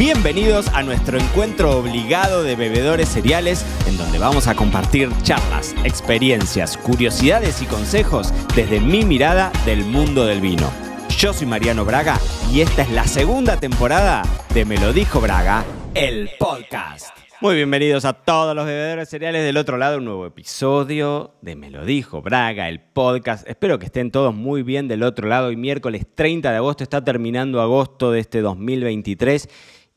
Bienvenidos a nuestro encuentro obligado de bebedores cereales, en donde vamos a compartir charlas, experiencias, curiosidades y consejos desde mi mirada del mundo del vino. Yo soy Mariano Braga y esta es la segunda temporada de Me lo dijo Braga, el podcast. Muy bienvenidos a todos los bebedores cereales del otro lado, un nuevo episodio de Me lo dijo Braga, el podcast. Espero que estén todos muy bien del otro lado. Y miércoles 30 de agosto está terminando agosto de este 2023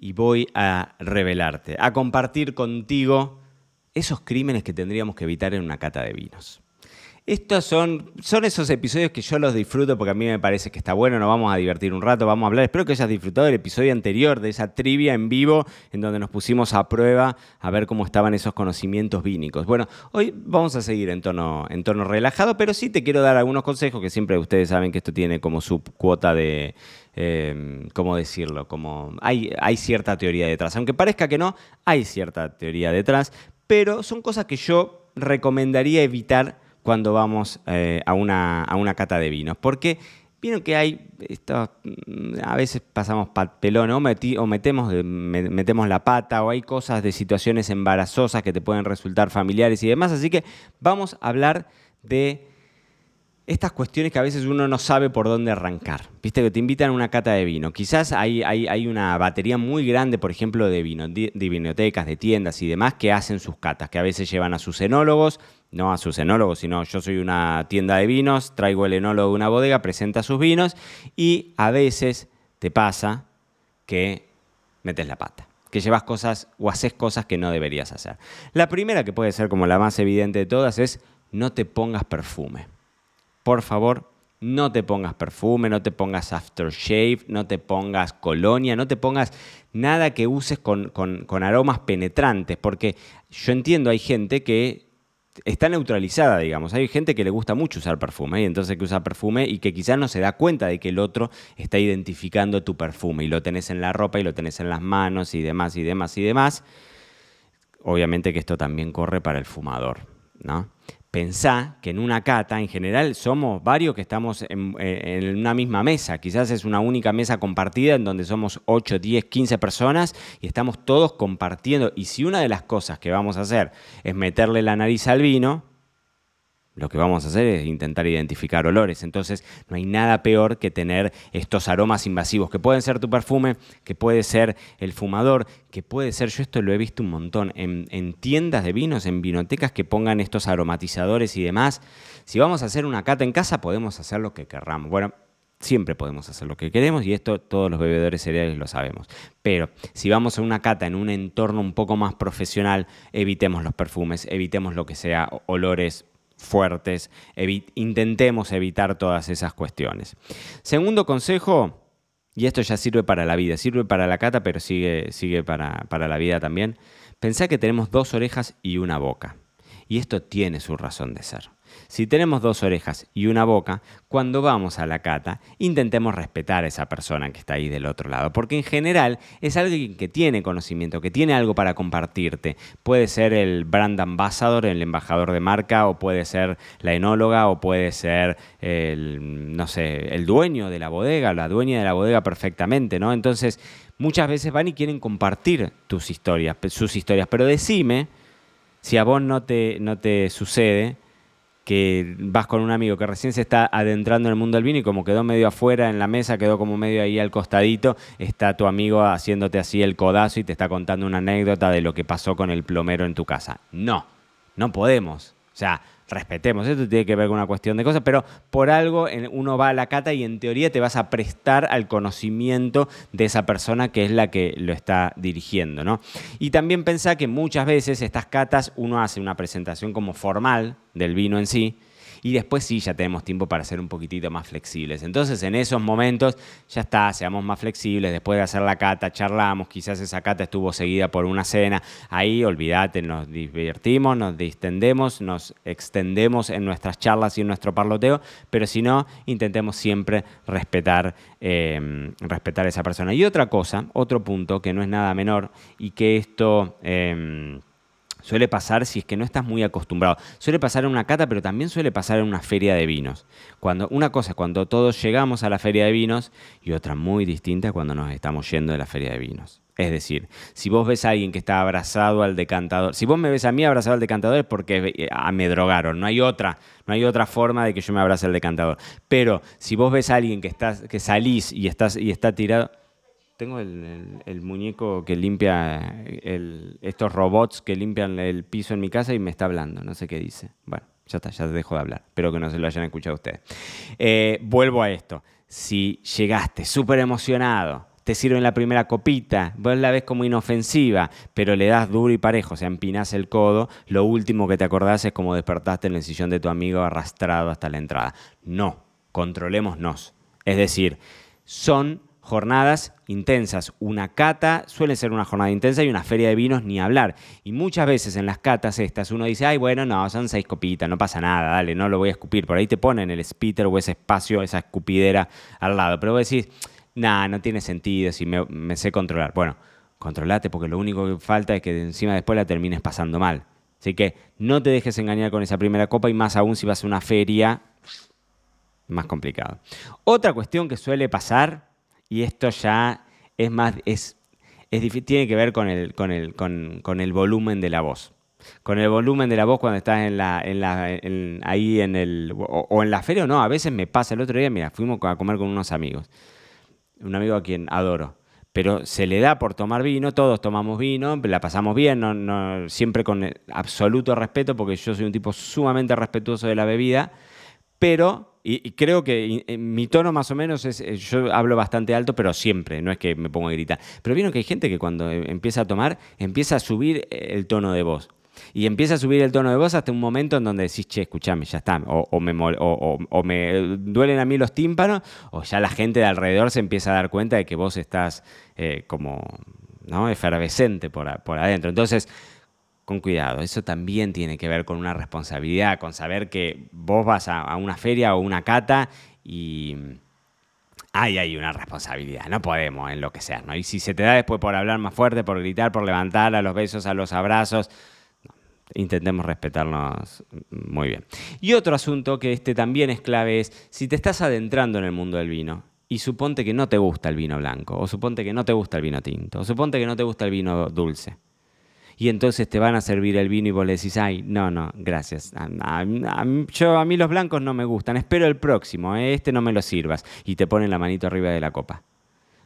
y voy a revelarte, a compartir contigo esos crímenes que tendríamos que evitar en una cata de vinos. Estos son, son esos episodios que yo los disfruto porque a mí me parece que está bueno, nos vamos a divertir un rato, vamos a hablar. Espero que hayas disfrutado del episodio anterior, de esa trivia en vivo, en donde nos pusimos a prueba a ver cómo estaban esos conocimientos vínicos. Bueno, hoy vamos a seguir en tono, en tono relajado, pero sí te quiero dar algunos consejos que siempre ustedes saben que esto tiene como su cuota de, eh, ¿cómo decirlo? Como hay, hay cierta teoría detrás. Aunque parezca que no, hay cierta teoría detrás, pero son cosas que yo recomendaría evitar cuando vamos eh, a, una, a, una, cata de vinos. Porque vieron que hay, esto, mm, a veces pasamos pelón o, o metemos, metemos la pata o hay cosas de situaciones embarazosas que te pueden resultar familiares y demás. Así que vamos a hablar de estas cuestiones que a veces uno no sabe por dónde arrancar. Viste que te invitan a una cata de vino. Quizás hay, una batería muy grande, por ejemplo, de, vino, de, bibliotecas, de tiendas y demás que hacen sus catas, que a veces llevan a sus enólogos, no a sus enólogos, sino yo soy una tienda de vinos, traigo el enólogo de una bodega, presenta sus vinos y a veces te pasa que metes la pata que llevas cosas o haces cosas que no deberías hacer. La primera, que puede ser como la más evidente de todas, es no te pongas perfume por favor, no te pongas perfume, no te pongas aftershave, no te pongas colonia, no te pongas nada que uses con, aromas penetrantes, porque yo entiendo, hay gente que está neutralizada, digamos. Hay gente que le gusta mucho usar perfume y entonces que usa perfume y que quizás no se da cuenta de que el otro está identificando tu perfume y lo tenés en la ropa y lo tenés en las manos y demás y demás y demás. Obviamente que esto también corre para el fumador, ¿no? Pensá que en una cata, en general, somos varios que estamos en, una misma mesa. Quizás es una única mesa compartida en donde somos 8, 10, 15 personas y estamos todos compartiendo. Y si una de las cosas que vamos a hacer es meterle la nariz al vino, lo que vamos a hacer es intentar identificar olores. Entonces, no hay nada peor que tener estos aromas invasivos, que pueden ser tu perfume, que puede ser el fumador, que puede ser, yo esto lo he visto un montón, en, tiendas de vinos, en vinotecas que pongan estos aromatizadores y demás. Si vamos a hacer una cata en casa, podemos hacer lo que querramos. Bueno, siempre podemos hacer lo que queremos y esto todos los bebedores cereales lo sabemos. Pero si vamos a una cata en un entorno un poco más profesional, evitemos los perfumes, evitemos lo que sea olores fuertes, intentemos evitar todas esas cuestiones. Segundo consejo, y esto ya sirve para la vida, sirve para la cata, pero sigue, sigue para, para la vida también, pensá que tenemos dos orejas y una boca. Y esto tiene su razón de ser. Si tenemos dos orejas y una boca, cuando vamos a la cata, intentemos respetar a esa persona que está ahí del otro lado, porque en general es alguien que tiene conocimiento, que tiene algo para compartirte. Puede ser el brand ambassador, el embajador de marca, o puede ser la enóloga, o puede ser el, no sé, el dueño de la bodega, la dueña de la bodega perfectamente, ¿no? Entonces, muchas veces van y quieren compartir tus historias, sus historias, pero decime si a vos no te, no te sucede que vas con un amigo que recién se está adentrando en el mundo del vino y como quedó medio afuera en la mesa, quedó como medio ahí al costadito, está tu amigo haciéndote así el codazo y te está contando una anécdota de lo que pasó con el plomero en tu casa. No, no podemos. O sea, respetemos, esto tiene que ver con una cuestión de cosas, pero por algo uno va a la cata y en teoría te vas a prestar al conocimiento de esa persona que es la que lo está dirigiendo, ¿no? Y también pensá que muchas veces estas catas uno hace una presentación como formal del vino en sí, y después sí ya tenemos tiempo para ser un poquitito más flexibles. Entonces en esos momentos ya está, seamos más flexibles, después de hacer la cata charlamos, quizás esa cata estuvo seguida por una cena, ahí olvídate, nos divertimos, nos distendemos, nos extendemos en nuestras charlas y en nuestro parloteo, pero si no, intentemos siempre respetar, em, respetar a esa persona. Y otra cosa, otro punto que no es nada menor y que esto... Em, Suele pasar si es que no estás muy acostumbrado. Suele pasar en una cata, pero también suele pasar en una feria de vinos. Cuando, una cosa cuando todos llegamos a la feria de vinos y otra muy distinta cuando nos estamos yendo de la feria de vinos. Es decir, si vos ves a alguien que está abrazado al decantador, si vos me ves a mí abrazado al decantador es porque eh, me drogaron, no hay otra, no hay otra forma de que yo me abrace al decantador. Pero si vos ves a alguien que, estás, que salís y, estás, y está tirado, tengo el, muñeco que limpia, estos robots que limpian el piso en mi casa y me está hablando, no sé qué dice. Bueno, ya está, ya dejo de hablar. Espero que no se lo hayan escuchado ustedes. Eh, vuelvo a esto. Si llegaste súper emocionado, te sirven la primera copita, vos la ves como inofensiva, pero le das duro y parejo, o sea, empinás el codo, lo último que te acordás es como despertaste en el sillón de tu amigo arrastrado hasta la entrada. No, controlémonos. Es decir, son jornadas intensas. Una cata suele ser una jornada intensa y una feria de vinos ni hablar. Y muchas veces en las catas estas uno dice, ay, bueno, no, son seis copitas, no pasa nada, dale, no lo voy a escupir. Por ahí te ponen el spitter o ese espacio, esa escupidera al lado. Pero vos decís, nah, no tiene sentido si me, sé controlar. Bueno, controlate porque lo único que falta es que encima después la termines pasando mal. Así que no te dejes engañar con esa primera copa y más aún si vas a una feria, más complicado. Otra cuestión que suele pasar y esto ya es más, es, es tiene que ver con el, con, el, con, el volumen de la voz. Con el volumen de la voz cuando estás en la, en la, ahí en el, o, en la feria o no, a veces me pasa. El otro día, mira, fuimos a comer con unos amigos. Un amigo a quien adoro pero se le da por tomar vino, todos tomamos vino, la pasamos bien, no, siempre con absoluto respeto, porque yo soy un tipo sumamente respetuoso de la bebida, pero y, creo que eh, mi tono más o menos es, eh, yo hablo bastante alto, pero siempre, no es que me pongo a gritar. Pero vieron que hay gente que cuando eh, empieza a tomar, empieza a subir el tono de voz. Y empieza a subir el tono de voz hasta un momento en donde decís, che, escúchame, ya está. O, me, o, me, duelen a mí los tímpanos, o ya la gente de alrededor se empieza a dar cuenta de que vos estás como ¿no? efervescente por, por adentro. Entonces, con cuidado. Eso también tiene que ver con una responsabilidad, con saber que vos vas a, una feria o una cata y ahí hay una responsabilidad. No podemos enloquecer, ¿no? Y si se te da después por hablar más fuerte, por gritar, por levantar a los besos, a los abrazos, intentemos respetarnos muy bien. Y otro asunto que este también es clave es si te estás adentrando en el mundo del vino y suponte que no te gusta el vino blanco, o suponte que no te gusta el vino tinto, o suponte que no te gusta el vino dulce y entonces te van a servir el vino y vos le decís, ay, no, no, gracias. A, yo, a mí los blancos no me gustan, espero el próximo, ¿eh? este no me lo sirvas. Y te ponen la manito arriba de la copa.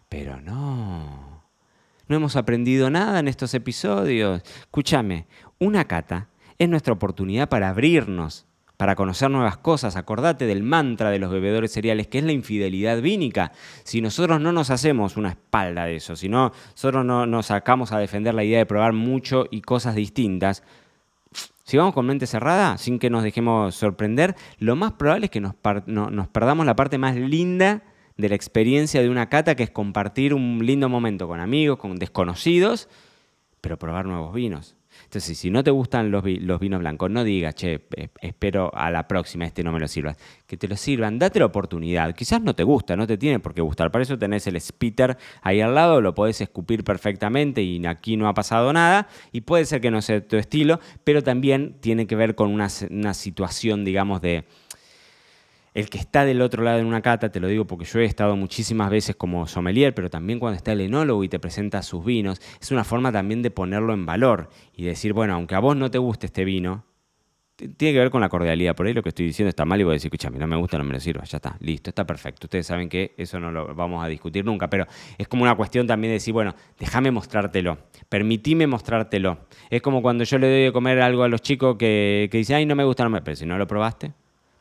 Pero no, no hemos aprendido nada en estos episodios. Escúchame, una cata es nuestra oportunidad para abrirnos para conocer nuevas cosas. Acordate del mantra de los bebedores cereales, que es la infidelidad vínica. Si nosotros no nos hacemos una espalda de eso, si no, nosotros no nos sacamos a defender la idea de probar mucho y cosas distintas, si vamos con mente cerrada, sin que nos dejemos sorprender, lo más probable es que nos, nos perdamos la parte más linda de la experiencia de una cata, que es compartir un lindo momento con amigos, con desconocidos, pero probar nuevos vinos. Entonces, si no te gustan los, vinos blancos, no digas, che, espero a la próxima, este no me lo sirvas. Que te lo sirvan, date la oportunidad. Quizás no te gusta, no te tiene por qué gustar. Para eso tenés el spitter ahí al lado, lo podés escupir perfectamente y aquí no ha pasado nada. Y puede ser que no sea tu estilo, pero también tiene que ver con una situación, digamos, de el que está del otro lado en una cata, te lo digo porque yo he estado muchísimas veces como sommelier, pero también cuando está el enólogo y te presenta sus vinos, es una forma también de ponerlo en valor y decir, bueno, aunque a vos no te guste este vino, tiene que ver con la cordialidad. Por ahí lo que estoy diciendo está mal y voy a decir, escúchame, no me gusta, no me lo sirva, ya está, listo, está perfecto. Ustedes saben que eso no lo vamos a discutir nunca, pero es como una cuestión también de decir, bueno, déjame mostrártelo, permitime mostrártelo. Es como cuando yo le doy de comer algo a los chicos que, que dicen, ay, no me gusta, no me... pero si no lo probaste,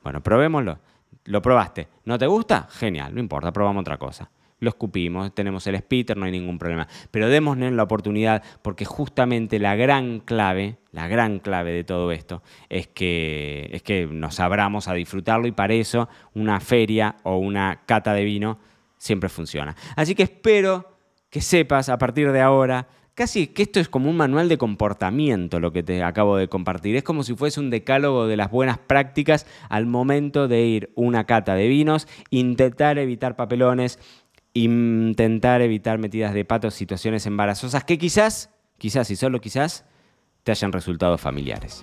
bueno, probémoslo. Lo probaste. ¿No te gusta? Genial, no importa, probamos otra cosa. Lo escupimos, tenemos el spitter, no hay ningún problema. Pero démosle la oportunidad porque justamente la gran clave, la gran clave de todo esto es que, es que nos abramos a disfrutarlo y para eso una feria o una cata de vino siempre funciona. Así que espero que sepas a partir de ahora casi que esto es como un manual de comportamiento lo que te acabo de compartir. Es como si fuese un decálogo de las buenas prácticas al momento de ir una cata de vinos, intentar evitar papelones, intentar evitar metidas de patos, situaciones embarazosas que quizás, quizás y solo quizás, te hayan resultado familiares.